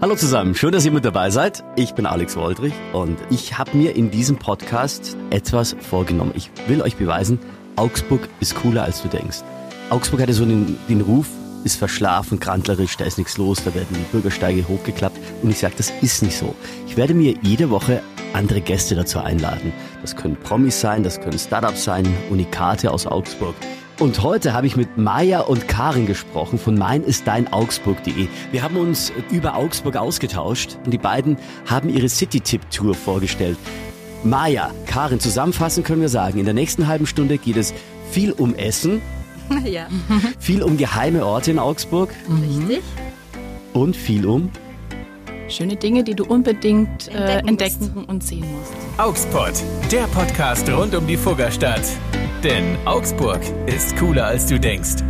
Hallo zusammen, schön, dass ihr mit dabei seid. Ich bin Alex Woldrich und ich habe mir in diesem Podcast etwas vorgenommen. Ich will euch beweisen, Augsburg ist cooler, als du denkst. Augsburg hatte so den, den Ruf, ist verschlafen, grandlerisch, da ist nichts los, da werden die Bürgersteige hochgeklappt. Und ich sage, das ist nicht so. Ich werde mir jede Woche andere Gäste dazu einladen. Das können Promis sein, das können Startups sein, Unikate aus Augsburg. Und heute habe ich mit Maja und Karin gesprochen von mein ist dein Augsburg.de. Wir haben uns über Augsburg ausgetauscht und die beiden haben ihre City-Tip-Tour vorgestellt. Maja, Karin, zusammenfassend können wir sagen, in der nächsten halben Stunde geht es viel um Essen, Ja, viel um geheime Orte in Augsburg richtig. und viel um Schöne Dinge, die du unbedingt äh, Entdecken entdecken und sehen musst. Augsburg, der Podcast rund um die Fuggerstadt. Denn Augsburg ist cooler als du denkst.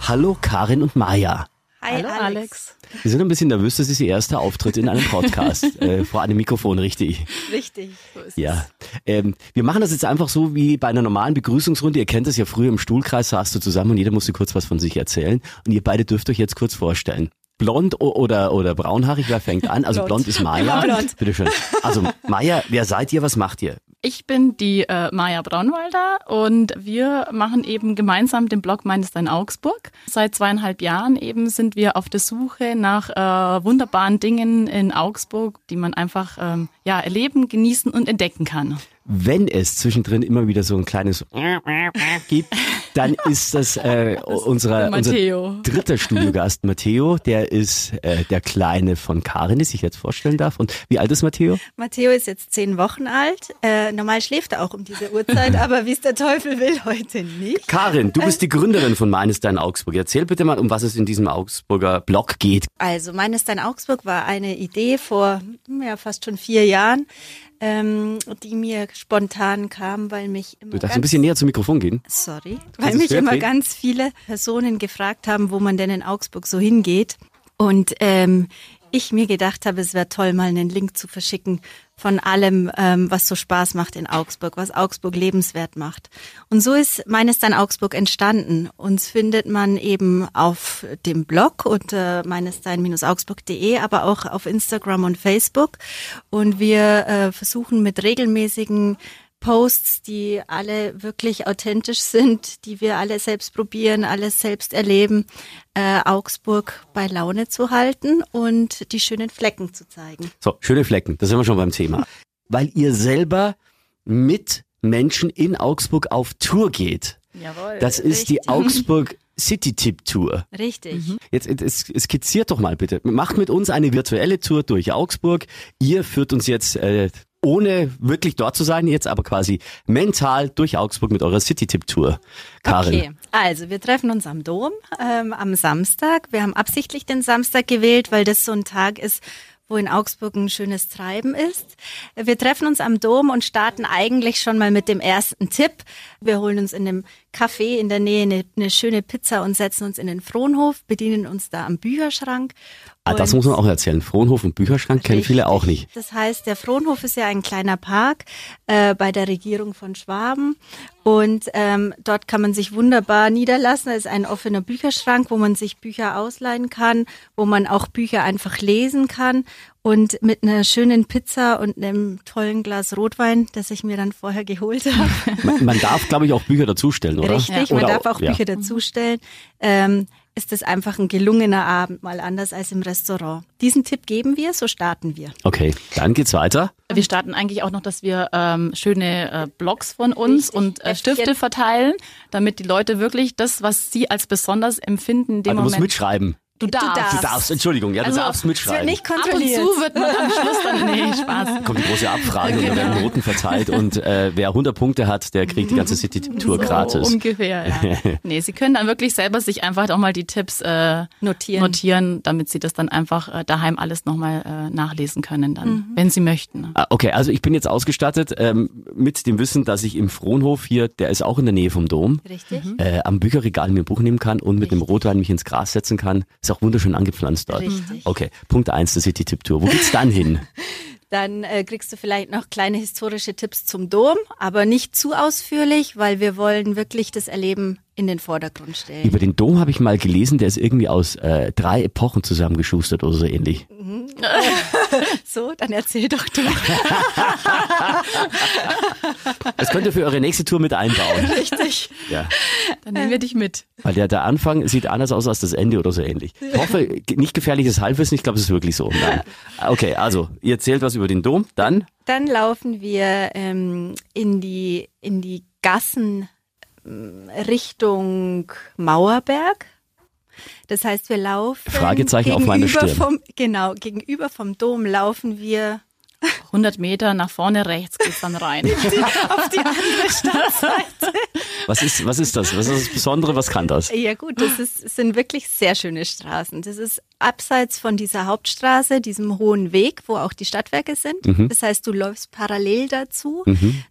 Hallo Karin und Maja. Hi, Hallo Alex. Wir sind ein bisschen nervös, das ist ihr erster Auftritt in einem Podcast. äh, vor einem Mikrofon, richtig. Richtig. Ja. Ähm, wir machen das jetzt einfach so wie bei einer normalen Begrüßungsrunde. Ihr kennt das ja früher im Stuhlkreis, saßt du zusammen und jeder musste kurz was von sich erzählen. Und ihr beide dürft euch jetzt kurz vorstellen. Blond oder, oder braunhaarig, wer fängt an? Also blond, ist Maja. Immer blond. Bitteschön. Also Maja, wer seid ihr, was macht ihr? Ich bin die äh, Maja Braunwalder und wir machen eben gemeinsam den Blog Meines Dein Augsburg. Seit zweieinhalb Jahren eben sind wir auf der Suche nach äh, wunderbaren Dingen in Augsburg, die man einfach ähm, ja, erleben, genießen und entdecken kann. Wenn es zwischendrin immer wieder so ein kleines gibt, dann ist das äh, unser, unser Matteo. dritter Studiogast, Matteo. Der ist äh, der Kleine von Karin, die sich jetzt vorstellen darf. Und wie alt ist Matteo? Matteo ist jetzt zehn Wochen alt. Äh, normal schläft er auch um diese Uhrzeit, aber wie es der Teufel will, heute nicht. Karin, du bist die Gründerin von Meines Dein Augsburg. Erzähl bitte mal, um was es in diesem Augsburger Blog geht. Also, meines Dein Augsburg war eine Idee vor ja, fast schon vier Jahren, ähm, die mir spontan kam, weil mich immer Du darfst ganz ein bisschen näher zum Mikrofon gehen. Sorry, weil mich immer okay. ganz viele Personen gefragt haben, wo man denn in Augsburg so hingeht. Und ähm, ich mir gedacht habe, es wäre toll, mal einen Link zu verschicken von allem, ähm, was so Spaß macht in Augsburg, was Augsburg lebenswert macht. Und so ist meines dann Augsburg entstanden. Uns findet man eben auf dem Blog unter meinesdein-augsburg.de, aber auch auf Instagram und Facebook. Und wir äh, versuchen mit regelmäßigen Posts, die alle wirklich authentisch sind, die wir alle selbst probieren, alles selbst erleben, äh, Augsburg bei Laune zu halten und die schönen Flecken zu zeigen. So, schöne Flecken, da sind wir schon beim Thema. Weil ihr selber mit Menschen in Augsburg auf Tour geht. Jawohl. Das ist die Richtig. Augsburg City Tip Tour. Richtig. Jetzt es, es skizziert doch mal bitte. Macht mit uns eine virtuelle Tour durch Augsburg. Ihr führt uns jetzt, äh, ohne wirklich dort zu sein, jetzt aber quasi mental durch Augsburg mit eurer City Tip Tour. Karin. Okay, also wir treffen uns am Dom ähm, am Samstag. Wir haben absichtlich den Samstag gewählt, weil das so ein Tag ist, wo in Augsburg ein schönes Treiben ist. Wir treffen uns am Dom und starten eigentlich schon mal mit dem ersten Tipp. Wir holen uns in einem Café in der Nähe eine, eine schöne Pizza und setzen uns in den Frohnhof, bedienen uns da am Bücherschrank. Ah, das muss man auch erzählen. Frohnhof und Bücherschrank kennen viele auch nicht. Das heißt, der Frohnhof ist ja ein kleiner Park äh, bei der Regierung von Schwaben und ähm, dort kann man sich wunderbar niederlassen. Es ist ein offener Bücherschrank, wo man sich Bücher ausleihen kann, wo man auch Bücher einfach lesen kann und mit einer schönen Pizza und einem tollen Glas Rotwein, das ich mir dann vorher geholt habe. Man, man darf, glaube ich, auch Bücher dazustellen, oder? Richtig, Oder man darf auch ja. Bücher dazustellen. Ähm, ist das einfach ein gelungener Abend, mal anders als im Restaurant. Diesen Tipp geben wir, so starten wir. Okay, dann geht's weiter. Wir starten eigentlich auch noch, dass wir ähm, schöne äh, Blogs von uns Richtig, und äh. Stifte verteilen, damit die Leute wirklich das, was sie als besonders empfinden, in dem Aber du musst Moment. mitschreiben. Du darfst. darfst. Du darfst, Entschuldigung, ja, du Also, darfst mitschreiben. nicht Ab und kontrolliert. zu wird man am Schluss dann, nee, Spaß. kommt die große Abfrage und da Genau. werden Noten verteilt und äh, wer 100 Punkte hat, der kriegt die ganze City-Tour So gratis. ungefähr, ja. Nee, sie können dann wirklich selber sich einfach auch mal die Tipps äh, Notieren. notieren, damit sie das dann einfach äh, daheim alles nochmal äh, nachlesen können, dann, wenn sie möchten. Ah, Okay, also ich bin jetzt ausgestattet ähm, mit dem Wissen, dass ich im Frohnhof hier, der ist auch in der Nähe vom Dom, Richtig. äh, am Bücherregal mir ein Buch nehmen kann und mit dem Rotwein mich ins Gras setzen kann. Ist auch wunderschön angepflanzt dort. Richtig. Okay, Punkt eins der City-Tipp-Tour. Wo geht's dann hin? Dann äh, kriegst du vielleicht noch kleine historische Tipps zum Dom, aber nicht zu ausführlich, weil wir wollen wirklich das Erleben in den Vordergrund stellen. Über den Dom habe ich mal gelesen, der ist irgendwie aus äh, drei Epochen zusammengeschustert oder so ähnlich. So, dann erzähl doch du. Das könnt ihr für eure nächste Tour mit einbauen. Richtig. Ja. Dann nehmen wir dich mit. Weil der, der Anfang sieht anders aus als das Ende oder so ähnlich. Ich hoffe, nicht gefährliches Halbwissen, ich glaube, es ist wirklich so. Nein. Okay, also, ihr erzählt was über den Dom, dann Dann laufen wir ähm, in die in die Gassen Richtung Mauerberg. Das heißt, wir laufen Fragezeichen auf gegenüber Stirn. Vom, genau, gegenüber vom Dom laufen wir 100 Meter nach vorne rechts geht's dann rein. auf die andere Stadtseite. was ist, was ist das? Was ist das Besondere? Was kann das? Ja gut, das ist, es sind wirklich sehr schöne Straßen. Das ist abseits von dieser Hauptstraße, diesem hohen Weg, wo auch die Stadtwerke sind. Mhm. Das heißt, du läufst parallel dazu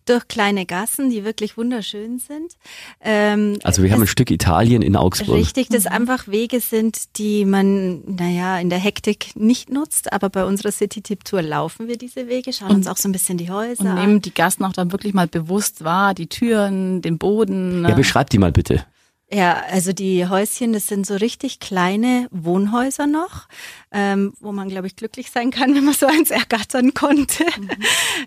durch kleine Gassen, die wirklich wunderschön sind. Ähm, Also wir haben ein Stück Italien in Augsburg. Richtig, das einfach Wege sind, die man, naja, in der Hektik nicht nutzt, aber bei unserer City-Tip-Tour laufen wir diese Wege, schauen uns auch so ein bisschen die Häuser Und an. nehmen die Gassen auch dann wirklich mal bewusst wahr, die Türen, den Boden. Ja, beschreibt die mal bitte. Ja, also die Häuschen, das sind so richtig kleine Wohnhäuser noch, ähm, wo man, glaube ich, glücklich sein kann, wenn man so eins ergattern konnte.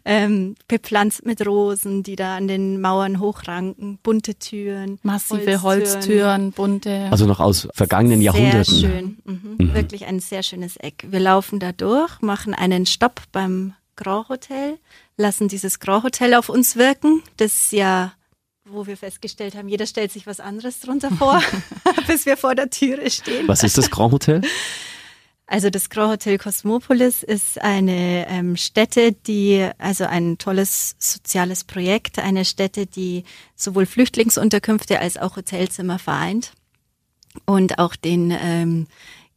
ähm, bepflanzt mit Rosen, die da an den Mauern hochranken, bunte Türen. Massive Holztüren, bunte. Also noch aus vergangenen Jahrhunderten. Sehr schön, mhm. wirklich ein sehr schönes Eck. Wir laufen da durch, machen einen Stopp beim Grand Hotel, lassen dieses Grand Hotel auf uns wirken, das ja wo wir festgestellt haben, jeder stellt sich was anderes drunter vor, bis wir vor der Türe stehen. Was ist das Grand Hotel? Also das Grand Hotel Cosmopolis ist eine ähm, Stätte, die, also ein tolles soziales Projekt, eine Stätte, die sowohl Flüchtlingsunterkünfte als auch Hotelzimmer vereint und auch den ähm,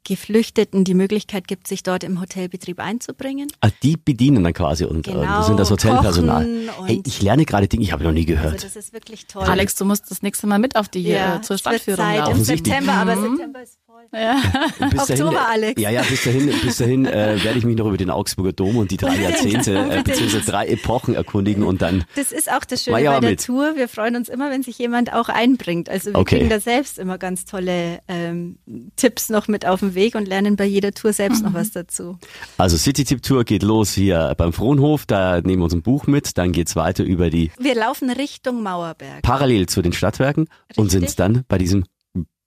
Geflüchteten die Möglichkeit gibt, sich dort im Hotelbetrieb einzubringen. Ah, die bedienen dann quasi und äh, Genau, sind das Hotelpersonal. Hey, ich lerne gerade Dinge, ich habe noch nie Also gehört. das ist wirklich toll. Alex, du musst das nächste Mal mit auf die ja, äh, zur es wird Stadtführung Zeit im laufen. September, aber September ist voll. bis Oktober, Alex. Ja, ja, bis dahin, bis dahin äh, werde ich mich noch über den Augsburger Dom und die drei Jahrzehnte äh, beziehungsweise drei Epochen erkundigen und dann Das ist auch das Schöne ja bei der mit. Tour. Wir freuen uns immer, wenn sich jemand auch einbringt. Also wir Okay. kriegen da selbst immer ganz tolle ähm, Tipps noch mit auf den Weg und lernen bei jeder Tour selbst noch was dazu. Also City Tip Tour geht los hier beim Frohnhof, da nehmen wir uns ein Buch mit, dann geht's weiter über die Wir laufen Richtung Mauerberg. parallel zu den Stadtwerken und Richtig. sind dann bei diesem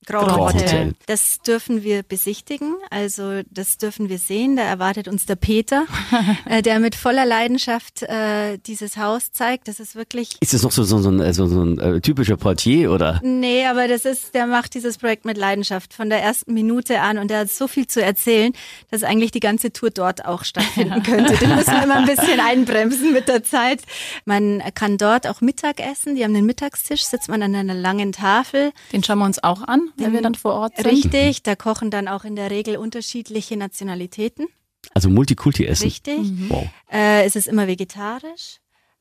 Grand Grand Hotel. Hotel. Das dürfen wir besichtigen, also das dürfen wir sehen. Da erwartet uns der Peter, äh, der mit voller Leidenschaft äh, dieses Haus zeigt. Das ist wirklich ist das noch so so, so ein, äh, so, so ein äh, typischer Portier oder Nee, aber das ist, der macht dieses Projekt mit Leidenschaft von der ersten Minute an und der hat so viel zu erzählen, dass eigentlich die ganze Tour dort auch stattfinden könnte. Den müssen wir immer ein bisschen einbremsen mit der Zeit. Man kann dort auch Mittag essen. Die haben einen Mittagstisch, sitzt man an einer langen Tafel. Den schauen wir uns auch an, wenn wir dann vor Ort sind. Richtig, da kochen dann auch in der Regel unterschiedliche Nationalitäten. also Multikulti essen? Richtig. Wow. Äh, es ist immer vegetarisch,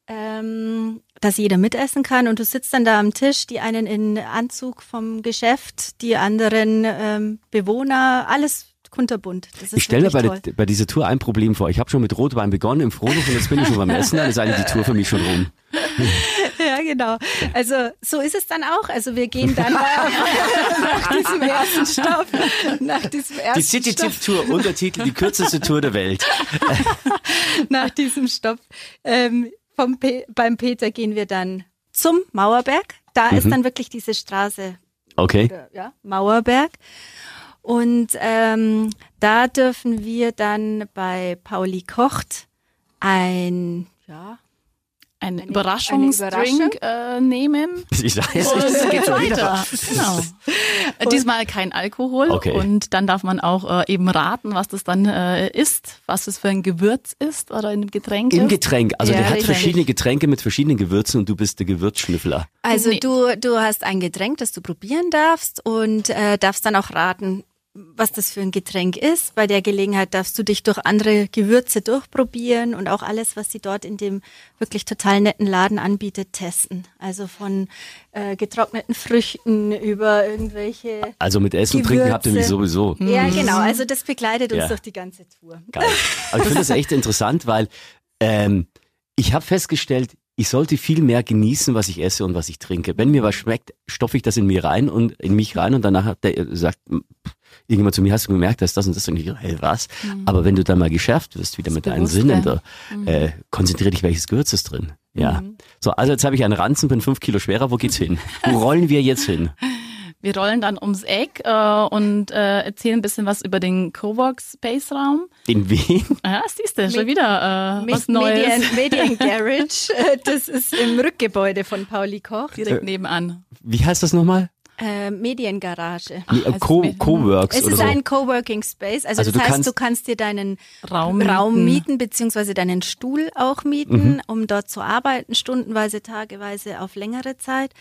ähm, dass jeder mitessen kann und du sitzt dann da am Tisch, die einen in Anzug vom Geschäft, die anderen ähm, Bewohner, alles kunterbunt. Das ist Ich stelle bei, der, bei dieser Tour ein Problem vor. Ich habe schon mit Rotwein begonnen im Frohnhof und jetzt bin ich schon beim Essen, dann ist eigentlich die Tour für mich schon rum. genau. Also so ist es dann auch. Also wir gehen dann nach diesem ersten Stopp, nach diesem ersten Die City Tip Tour, Untertitel, die kürzeste Tour der Welt. nach diesem Stopp ähm, vom Pe beim Peter gehen wir dann zum Mauerberg. Da ist dann wirklich diese Straße Okay. oder, ja, Mauerberg. Und ähm, da dürfen wir dann bei Pauli Kocht ein, ja, Einen Eine Überraschungsdrink äh, nehmen. Ich sag jetzt Und nicht, das geht schon wieder. weiter. Genau. Äh, Diesmal kein Alkohol. Okay. Und dann darf man auch äh, eben raten, was das dann äh, ist, was es für ein Gewürz ist oder ein Getränk Im ist. Getränk. Also Ja, der hat verschiedene Getränke mit verschiedenen Gewürzen und du bist der Gewürzschnüffler. Also Nee. du, du hast ein Getränk, das du probieren darfst und äh, darfst dann auch raten, was das für ein Getränk ist. Bei der Gelegenheit darfst du dich durch andere Gewürze durchprobieren und auch alles, was sie dort in dem wirklich total netten Laden anbietet, testen. Also von äh, getrockneten Früchten über irgendwelche. Also mit Essen und Trinken habt ihr mich sowieso. Ja, genau. Also das begleitet uns Ja. durch die ganze Tour. Geil. Aber ich finde das echt interessant, weil ähm, ich habe festgestellt, ich sollte viel mehr genießen, was ich esse und was ich trinke. Wenn mir was schmeckt, stopfe ich das in mir rein und in mich rein und danach sagt irgendjemand zu mir, hast du gemerkt, dass das und das und ich, hey, was? Aber wenn du dann mal geschärft wirst, wieder mit deinen. Sinnen, da, äh, konzentrier dich, welches Gewürz ist drin. Ja. So, also jetzt habe ich einen Ranzen, bin fünf Kilo schwerer, wo geht's hin? Wo rollen wir jetzt hin? Wir rollen dann ums Eck äh, und äh, erzählen ein bisschen was über den Cowork Space Raum. In Wien? Ja, siehst du, schon wieder äh, was Neues. Medien, Medien Garage, äh, das ist im Rückgebäude von Pauli Koch. Direkt nebenan. Wie heißt das nochmal? Äh, Mediengarage. Nee, also Co Coworks Es oder ist so. ein Coworking Space. Also, Also das du heißt, kannst- du kannst dir deinen Raum Raum, mieten. beziehungsweise deinen Stuhl auch Mhm. mieten, um dort zu arbeiten, stundenweise, tageweise auf längere Zeit.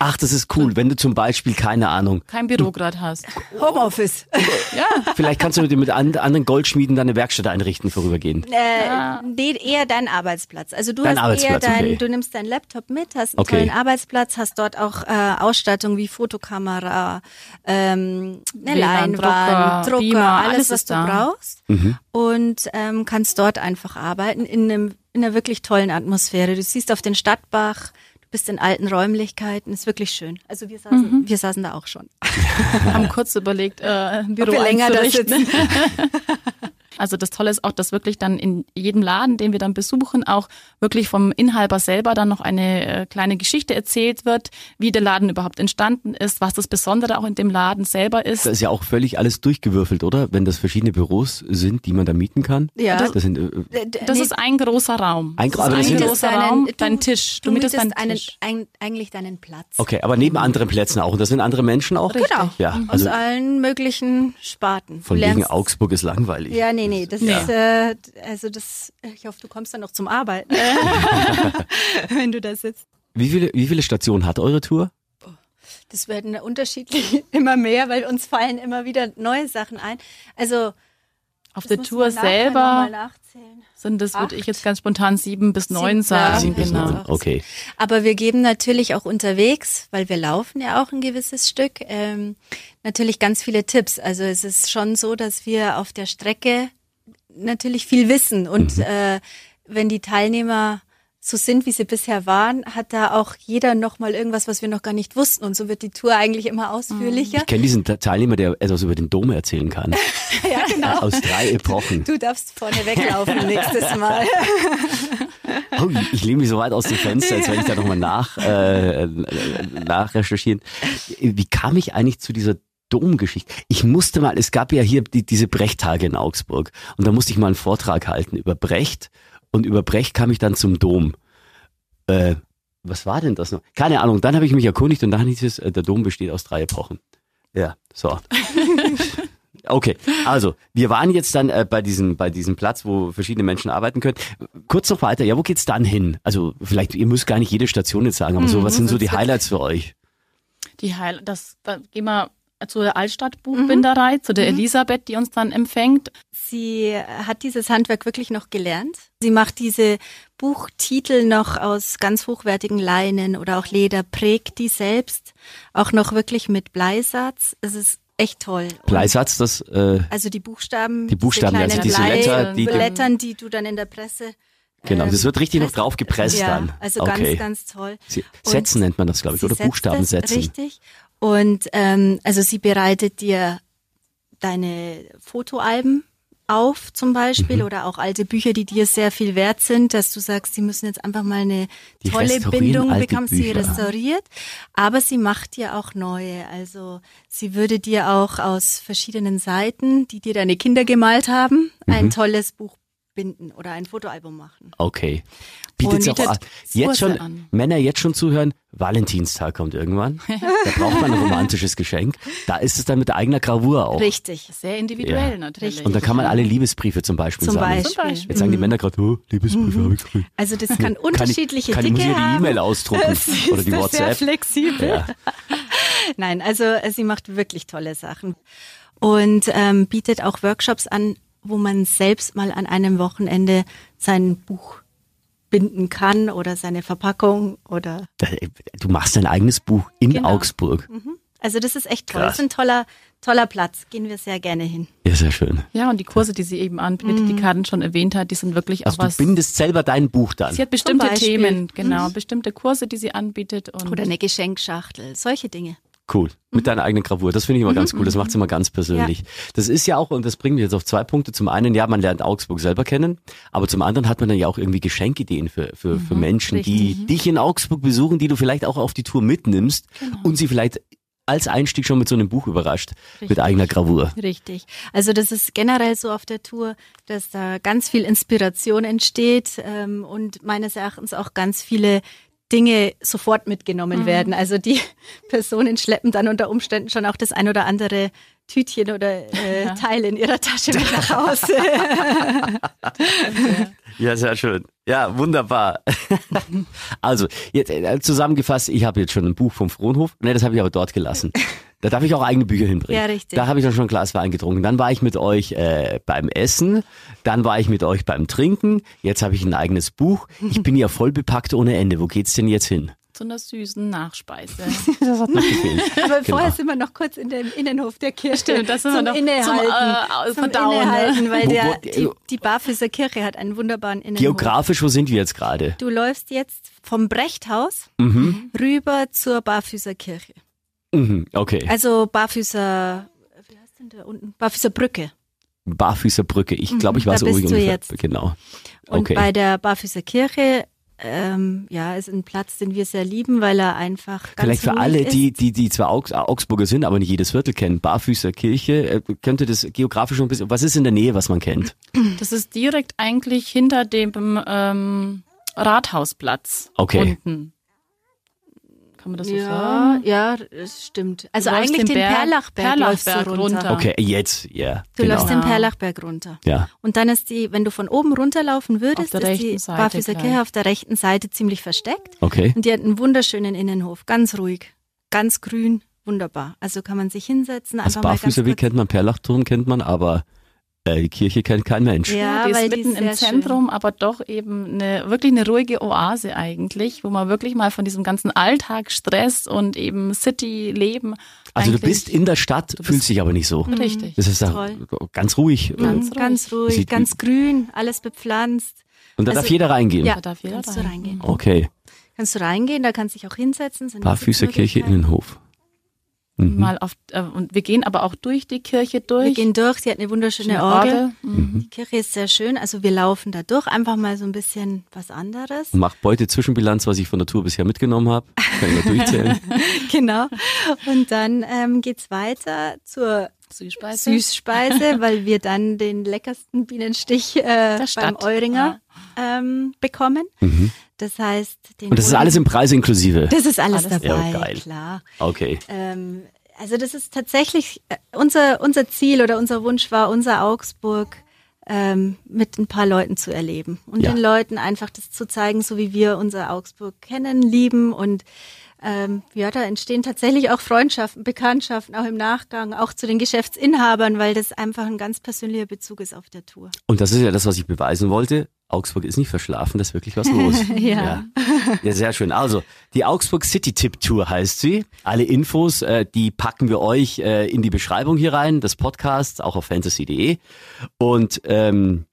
Ach, das ist cool. Wenn du zum Beispiel, keine Ahnung, Kein Büro gerade hast. Homeoffice. Ja, vielleicht kannst du mit mit an- anderen Goldschmieden deine Werkstatt einrichten, vorübergehen. Äh, nee, eher dein Arbeitsplatz. Also du Dein hast eher dein, okay. du nimmst deinen Laptop mit, hast einen Okay. tollen Arbeitsplatz, hast dort auch äh, Ausstattung wie Fotokamera, ähm, eine WLAN, Leinwand, Drucker, Drucker, Beamer, alles, alles was du da. brauchst. Mhm. Und ähm, kannst dort einfach arbeiten in, einem, in einer wirklich tollen Atmosphäre. Du siehst auf den Stadtbach, du bist in alten Räumlichkeiten, ist wirklich schön. Also wir saßen, Mhm. wir saßen da auch schon. haben kurz überlegt, äh, ein Büro wir länger da einzurichten. Also das Tolle ist auch, dass wirklich dann in jedem Laden, den wir dann besuchen, auch wirklich vom Inhaber selber dann noch eine äh, kleine Geschichte erzählt wird, wie der Laden überhaupt entstanden ist, was das Besondere auch in dem Laden selber ist. Da ist ja auch völlig alles durchgewürfelt, oder? Wenn das verschiedene Büros sind, die man da mieten kann. Ja. Das sind, äh, Das nee, ist ein großer Raum. Ein- das ist das ein großer Raum, dein Tisch. Du, mietest deinen einen, Tisch. ein, eigentlich deinen Platz. okay, aber neben anderen Plätzen auch. Und das sind andere Menschen auch? Genau. Ja, Aus also allen möglichen Sparten. Du von wegen Augsburg ist langweilig. Ja, nee, nee, das Nee. ist, äh, also das, ich hoffe, du kommst dann noch zum Arbeiten, wenn du da sitzt. Wie viele, wie viele Stationen hat eure Tour? Das werden unterschiedlich immer mehr, weil uns fallen immer wieder neue Sachen ein. Also Auf der Tour selber sind das, würde ich jetzt ganz spontan sieben bis neun Sieben, ja. sagen. Sieben bis genau. neun. Okay. Aber wir geben natürlich auch unterwegs, weil wir laufen ja auch ein gewisses Stück, ähm, natürlich ganz viele Tipps. Also es ist schon so, dass wir auf der Strecke natürlich viel wissen und äh, wenn die Teilnehmer so sind, wie sie bisher waren, hat da auch jeder noch mal irgendwas, was wir noch gar nicht wussten und so wird die Tour eigentlich immer ausführlicher. Ich kenne diesen Teilnehmer, der etwas über den Dom erzählen kann. Ja, genau. Aus drei Epochen. Du darfst vorne weglaufen nächstes Mal. Oh, ich- ich lehne mich so weit aus dem Fenster, als wenn ich da nochmal nach, äh, nachrecherchieren. Wie kam ich eigentlich zu dieser Domgeschichte? Ich musste mal, es gab ja hier die, diese Brechttage in Augsburg und da musste ich mal einen Vortrag halten über Brecht und über Brecht kam ich dann zum Dom. Äh, was war denn das noch? Keine Ahnung. Dann habe ich mich erkundigt und dann hieß es, äh, der Dom besteht aus drei Epochen. Ja, so. Okay, also wir waren jetzt dann äh, bei diesem bei diesem Platz, wo verschiedene Menschen arbeiten können. Kurz noch weiter, ja, wo geht's dann hin? Also vielleicht ihr müsst gar nicht jede Station jetzt sagen, aber so was sind so die Highlights für euch? Die Heil das, da gehen wir zur Altstadtbuchbinderei, zu der Elisabeth, die uns dann empfängt. Sie hat dieses Handwerk wirklich noch gelernt. Sie macht diese Buchtitel noch aus ganz hochwertigen Leinen oder auch Leder, prägt die selbst, auch noch wirklich mit Bleisatz. Es ist echt toll. Bleisatz, das äh, Also die Buchstaben, Die Buchstaben, diese also kleinen diese Letter, die- Blättern, die du dann in der Presse genau, das wird richtig noch drauf gepresst ja, dann. Also okay. ganz, ganz toll. Sie- Und Sätzen nennt man das, glaube ich, sie oder setzt Buchstaben das, setzen. Richtig. Und ähm, also sie bereitet dir deine Fotoalben auf zum Beispiel Mhm. oder auch alte Bücher, die dir sehr viel wert sind, dass du sagst, sie müssen jetzt einfach mal eine Die tolle Bindung bekommen. Sie restauriert, aber sie macht dir auch neue. Also sie würde dir auch aus verschiedenen Seiten, die dir deine Kinder gemalt haben, Mhm. ein tolles Buch binden oder ein Fotoalbum machen. Okay. Bietet Und auch an. jetzt Kurse schon an. Männer jetzt schon zuhören. Valentinstag kommt irgendwann. Da braucht man ein romantisches Geschenk. Da ist es dann mit eigener Gravur auch. Richtig. Sehr individuell Ja. natürlich. Und da kann man alle Liebesbriefe zum Beispiel Zum sammeln. Beispiel. Zum Beispiel. Jetzt sagen die Männer gerade, oh, Liebesbriefe habe ich gekriegt. Also das kann Kann unterschiedliche ich, kann ich, muss Dicke ich die haben. E-Mail ausdrucken Sie oder die da Sehr WhatsApp. flexibel. Ja. Nein, also sie macht wirklich tolle Sachen. und ähm, bietet auch Workshops an, wo man selbst mal an einem Wochenende sein Buch binden kann oder seine Verpackung oder. Du machst dein eigenes Buch in Genau. Augsburg. Also das ist echt toll. Krass. Das ist ein toller, toller Platz. Gehen wir sehr gerne hin. Ja, sehr schön. Ja, und die Kurse, die sie eben anbietet, die Karin schon erwähnt hat, die sind wirklich auch Also du was. bindest selber dein Buch dann. Sie hat bestimmte. Themen, genau, bestimmte Kurse, die sie anbietet und Oder eine Geschenkschachtel. Solche Dinge. Cool. Mit deiner eigenen Gravur. Das finde ich immer ganz cool. Das macht es immer ganz persönlich. Das ist ja auch, und das bringt mich jetzt auf zwei Punkte. Zum einen, ja, man lernt Augsburg selber kennen, aber zum anderen hat man dann ja auch irgendwie Geschenkideen für, für, für Menschen, die dich in Augsburg besuchen, die du vielleicht auch auf die Tour mitnimmst und sie vielleicht als Einstieg schon mit so einem Buch überrascht, mit Richtig. eigener Gravur. Richtig. Also das ist generell so auf der Tour, dass da ganz viel Inspiration entsteht ähm, und meines Erachtens auch ganz viele Dinge sofort mitgenommen werden. Also die Personen schleppen dann unter Umständen schon auch das ein oder andere Tütchen oder äh, Teil in ihrer Tasche mit nach Hause. Ja, sehr schön. Ja, wunderbar. also, jetzt äh, zusammengefasst, ich habe jetzt schon ein Buch vom Frohnhof. Ne, das habe ich aber dort gelassen. Da darf ich auch eigene Bücher hinbringen. Ja, richtig. Da habe ich dann schon ein Glas Wein getrunken. Dann war ich mit euch äh, beim Essen, dann war ich mit euch beim Trinken. Jetzt habe ich ein eigenes Buch. Ich bin ja voll bepackt ohne Ende. Wo geht's denn jetzt hin? Zu einer süßen Nachspeise. Das hat noch gefehlt. Aber Genau. vorher sind wir noch kurz in dem Innenhof der Kirche Stimmt, das sind zum wir noch Innehalten. zum, äh, zum Verdauen, ne? Innehalten, weil Wo- der, wo- die, die Barfüßer Kirche hat einen wunderbaren Innenhof. Geografisch, wo sind wir jetzt gerade? Du läufst jetzt vom Brechthaus Mhm. rüber zur Barfüßer Kirche. Mhm, okay. Also Barfüßer, wie heißt denn da unten? Barfüßer Brücke. Barfüßer Brücke. Ich glaube, ich Mhm, da weiß, wo bist ich du ungefähr. jetzt. Genau. Und Okay. bei der Barfüßer Kirche, ähm, ja, ist ein Platz, den wir sehr lieben, weil er einfach ganz Vielleicht für alle, ist. die, die, die zwar Augs Augsburger sind, aber nicht jedes Viertel kennen. Barfüßer Kirche, äh, könnte das geografisch schon ein bisschen, was ist in der Nähe, was man kennt? Das ist direkt eigentlich hinter dem ähm, Rathausplatz Okay. unten. Kann man das so ja, sagen? ja, das stimmt. Also Du eigentlich den, Berg- Perlachberg, läufst du Perlachberg runter. runter. Okay, jetzt, ja. Du genau. läufst den. Perlachberg runter. Ja. Und dann ist die, wenn du von oben runterlaufen würdest, ist die Seite Barfüßer. Kirche auf der rechten Seite ziemlich versteckt. Okay. Und die hat einen wunderschönen Innenhof, ganz ruhig, ganz grün, wunderbar. Also kann man sich hinsetzen, Also Barfüßerweg kurz. kennt man, Perlachturm kennt man, aber die Kirche kennt kein Mensch. Ja, die ist weil die mitten ist im Zentrum, aber doch eben eine wirklich eine ruhige Oase eigentlich, wo man wirklich mal von diesem ganzen Alltagsstress und eben City-Leben. Also du bist in der Stadt, fühlst dich aber nicht so. Richtig. Das ist Toll. ganz ruhig. Schön. Ganz, ruhig. ganz ruhig, Sieht- ganz grün, alles bepflanzt. Und da also- darf jeder reingehen. Ja, Da darf jeder kannst du rein. reingehen. Okay. Kannst du reingehen, da kannst du dich auch hinsetzen. Barfüßerkirche. Innenhof. Mhm. Mal auf, äh, und wir gehen aber auch durch die Kirche durch. Wir gehen durch, sie hat eine wunderschöne Schöne Orgel. Mhm. Die Kirche ist sehr schön, also wir laufen da durch, einfach mal so ein bisschen was anderes. Macht Beute Zwischenbilanz, was ich von der Tour bisher mitgenommen habe. Kann ich mal durchzählen. genau. Und dann ähm, geht's weiter zur Süßspeise. Süßspeise, weil wir dann den leckersten Bienenstich äh, beim. Euringer ähm, bekommen. Das heißt, den Mhm. Und das ist alles im Preis inklusive. das ist alles, Alles- dabei, Ja, geil. klar. Okay. Ähm, also das ist tatsächlich äh, unser unser Ziel oder unser Wunsch war, unser Augsburg ähm, mit ein paar Leuten zu erleben und Ja. den Leuten einfach das zu zeigen, so wie wir unser Augsburg kennen, lieben und ähm, ja, da entstehen tatsächlich auch Freundschaften, Bekanntschaften, auch im Nachgang, auch zu den Geschäftsinhabern, weil das einfach ein ganz persönlicher Bezug ist auf der Tour. Und das ist ja das, was ich beweisen wollte. Augsburg ist nicht verschlafen, da ist wirklich was los. Ja. ja. sehr schön. Also, die Augsburg City Tip Tour heißt sie. Alle Infos, äh, die packen wir euch äh, in die Beschreibung hier rein, des Podcasts, auch auf fantasy.de. Und ähm,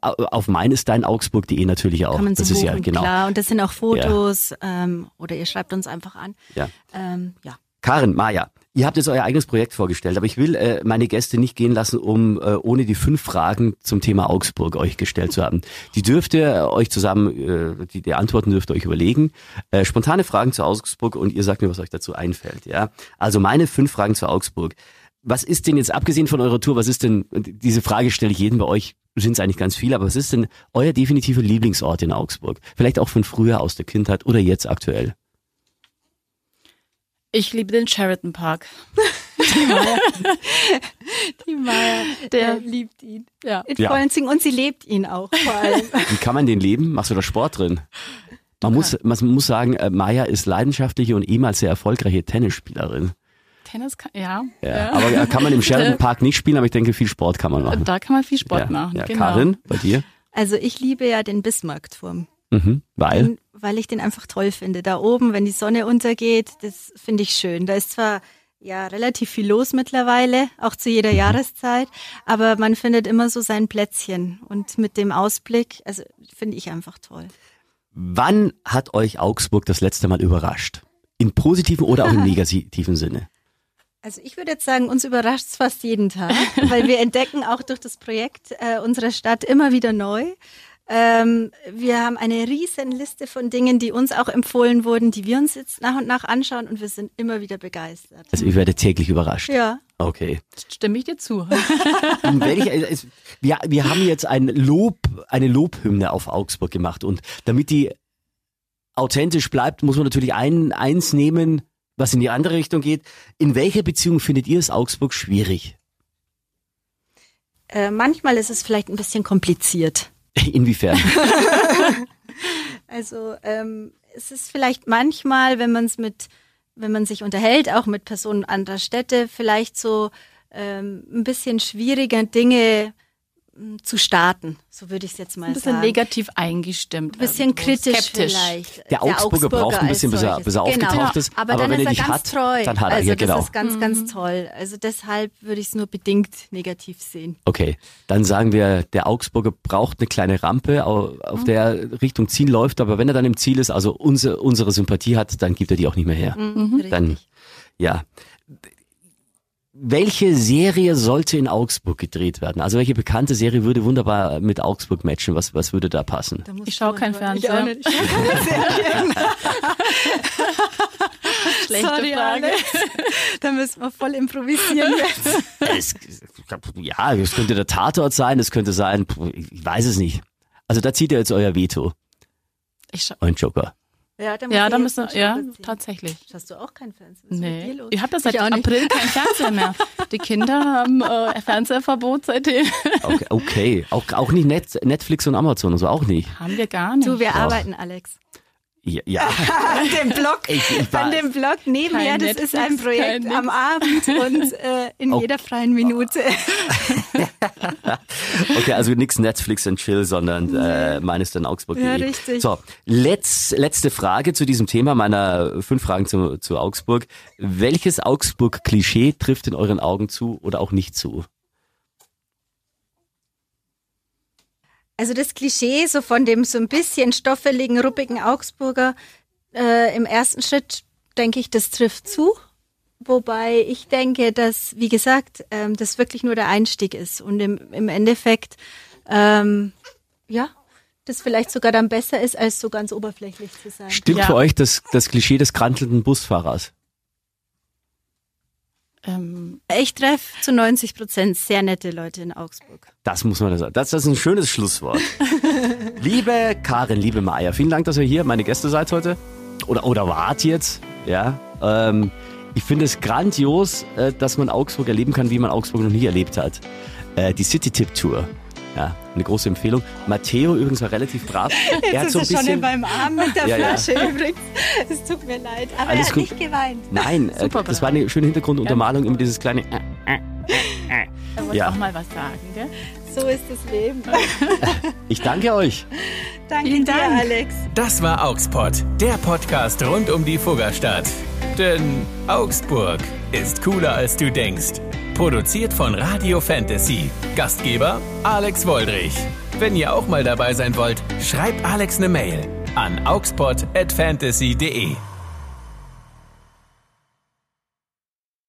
auf meinesteinaugsburg.de natürlich auch. Kann man so das ist buchen, ja genau. klar. Und das sind auch Fotos ähm, oder ihr schreibt uns einfach an. Ja. Ähm, ja. Karin, Maja, ihr habt jetzt euer eigenes Projekt vorgestellt, aber ich will äh, meine Gäste nicht gehen lassen, um äh, ohne die fünf Fragen zum Thema Augsburg euch gestellt zu haben. Die dürft ihr äh, euch zusammen, äh, die, die Antworten dürft ihr euch überlegen. Äh, spontane Fragen zu Augsburg und ihr sagt mir, was euch dazu einfällt. Ja, Also meine fünf Fragen zu Augsburg. Was ist denn jetzt, abgesehen von eurer Tour, was ist denn, diese Frage stelle ich jedem bei euch, sind es eigentlich ganz viele, aber was ist denn euer definitiver Lieblingsort in Augsburg? Vielleicht auch von früher aus der Kindheit oder jetzt aktuell? Ich liebe den Sheraton Park. Die Maya, der liebt ihn. Ja. In Ja. Freunding und sie lebt ihn auch vor allem. Wie kann man den leben? Machst du da Sport drin? Man muss, man muss sagen, äh, Maya ist leidenschaftliche und ehemals sehr erfolgreiche Tennisspielerin. Tennis, kann, ja. Ja. Aber kann man im Sheridan Park nicht spielen, aber ich denke, viel Sport kann man machen. Da kann man viel Sport ja. machen. Ja. Genau. Karin, bei dir? Also ich liebe ja den Bismarckturm. Mhm. Weil? Den, weil ich den einfach toll finde. Da oben, wenn die Sonne untergeht, das finde ich schön. Da ist zwar ja relativ viel los mittlerweile, auch zu jeder Mhm. Jahreszeit, aber man findet immer so sein Plätzchen. Und mit dem Ausblick, also finde ich einfach toll. Wann hat euch Augsburg das letzte Mal überrascht? In positiven oder auch im negativen Sinne? Also ich würde jetzt sagen, uns überrascht es fast jeden Tag, weil wir entdecken auch durch das Projekt äh, unserer Stadt immer wieder neu. Ähm, wir haben eine riesen Liste von Dingen, die uns auch empfohlen wurden, die wir uns jetzt nach und nach anschauen und wir sind immer wieder begeistert. Also ich werde täglich überrascht. Ja. Okay. Stimme ich dir zu. Welcher, es, wir, wir haben jetzt ein Lob, eine Lobhymne auf Augsburg gemacht und damit die authentisch bleibt, muss man natürlich ein, eins nehmen, was in die andere Richtung geht. In welcher Beziehung findet ihr es Augsburg schwierig? Äh, manchmal ist es vielleicht ein bisschen kompliziert. Inwiefern? Also ähm, es ist vielleicht manchmal, wenn man es mit, wenn man sich unterhält, auch mit Personen anderer Städte, vielleicht so ähm, ein bisschen schwieriger Dinge zu starten. So würde ich es jetzt mal Ein bisschen sagen. negativ eingestimmt. Ein bisschen kritisch skeptisch. vielleicht. Der Augsburger braucht ein bisschen, bis er- bis er genau. aufgetaucht ist. Aber, Aber dann wenn ist er er ganz hat, treu. dann hat er- also ja, das genau. ist ganz, ganz toll. Also deshalb würde ich es nur bedingt negativ sehen. Okay, dann sagen wir, der Augsburger braucht eine kleine Rampe, au- auf der er Richtung Ziel läuft, aber wenn er dann im Ziel ist, also unsere, unsere Sympathie hat, dann gibt er die auch nicht mehr her. Mhm. Richtig. Dann, ja. Welche Serie sollte in Augsburg gedreht werden? Also welche bekannte Serie würde wunderbar mit Augsburg matchen? Was, was würde da passen? Da Ich schau du kein. Fernseher. Ich auch nicht. Ich schau keine Serien. Schlechte Sorry, Frage. Alex. Da müssen wir voll improvisieren jetzt. Es, ja, es könnte der Tatort sein, es könnte sein, ich weiß es nicht. Also da zieht ihr jetzt euer Veto, Ich schau, euren Joker. Ja, da, muss ja, da müssen ja, Joker ziehen. tatsächlich. Hast du auch keinen Fernseher? Was Nee, los? ich habe das seit. April kein Fernseher mehr. Die Kinder haben äh, Fernseherverbot seitdem. Okay, okay. Auch, auch nicht Net, Netflix und Amazon und so, auch nicht. Haben wir gar nicht. Du, wir Doch. arbeiten, Alex. Ja, ja. An dem Blog, Ich, ich an dem Blog nebenher, das ist ein Netflix, Projekt am Abend und äh, in Oh. jeder freien Minute. okay, also nix Netflix and Chill, sondern äh, meines dann Augsburg. Ja, richtig. So, letz, letzte Frage zu diesem Thema meiner fünf Fragen zu, zu Augsburg. Welches Augsburg-Klischee trifft in euren Augen zu oder auch nicht zu? Also das Klischee so von dem so ein bisschen stoffeligen, ruppigen Augsburger äh, im ersten Schritt denke ich, das trifft zu. Wobei ich denke, dass, wie gesagt, ähm, das wirklich nur der Einstieg ist und im, im Endeffekt, ähm, ja, das vielleicht sogar dann besser ist, als so ganz oberflächlich zu sein. Stimmt Ja. für euch das, das Klischee des krantelnden Busfahrers? Ähm, Ich treffe zu 90 Prozent sehr nette Leute in Augsburg. Das muss man sagen. Das, das ist ein schönes Schlusswort. liebe Karin, liebe Maja, vielen Dank, dass ihr hier meine Gäste seid heute. Oder, oder wart jetzt. Ja. Ähm, ich finde es grandios, äh, dass man Augsburg erleben kann, wie man Augsburg noch nie erlebt hat. Äh, die City Tip Tour. Ja, eine große Empfehlung. Matteo übrigens war relativ brav. er hat so ein bisschen. beim Arm mit der Ja, ja. Flasche übrigens. Es tut mir leid, aber Alles er hat gut. nicht geweint. Nein, äh, Super das war eine schöne Hintergrunduntermalung, immer dieses kleine. Äh, äh. er wollte Ja. auch mal was sagen, gell? So ist das Leben. Ich danke euch. Danke Vielen dir, Dank. Alex. Das war Augspot, der Podcast rund um die Fuggerstadt. Denn Augsburg ist cooler als du denkst. Produziert von Radio Fantasy. Gastgeber Alex Woldrich. Wenn ihr auch mal dabei sein wollt, schreibt Alex eine Mail an augspot@fantasy.de.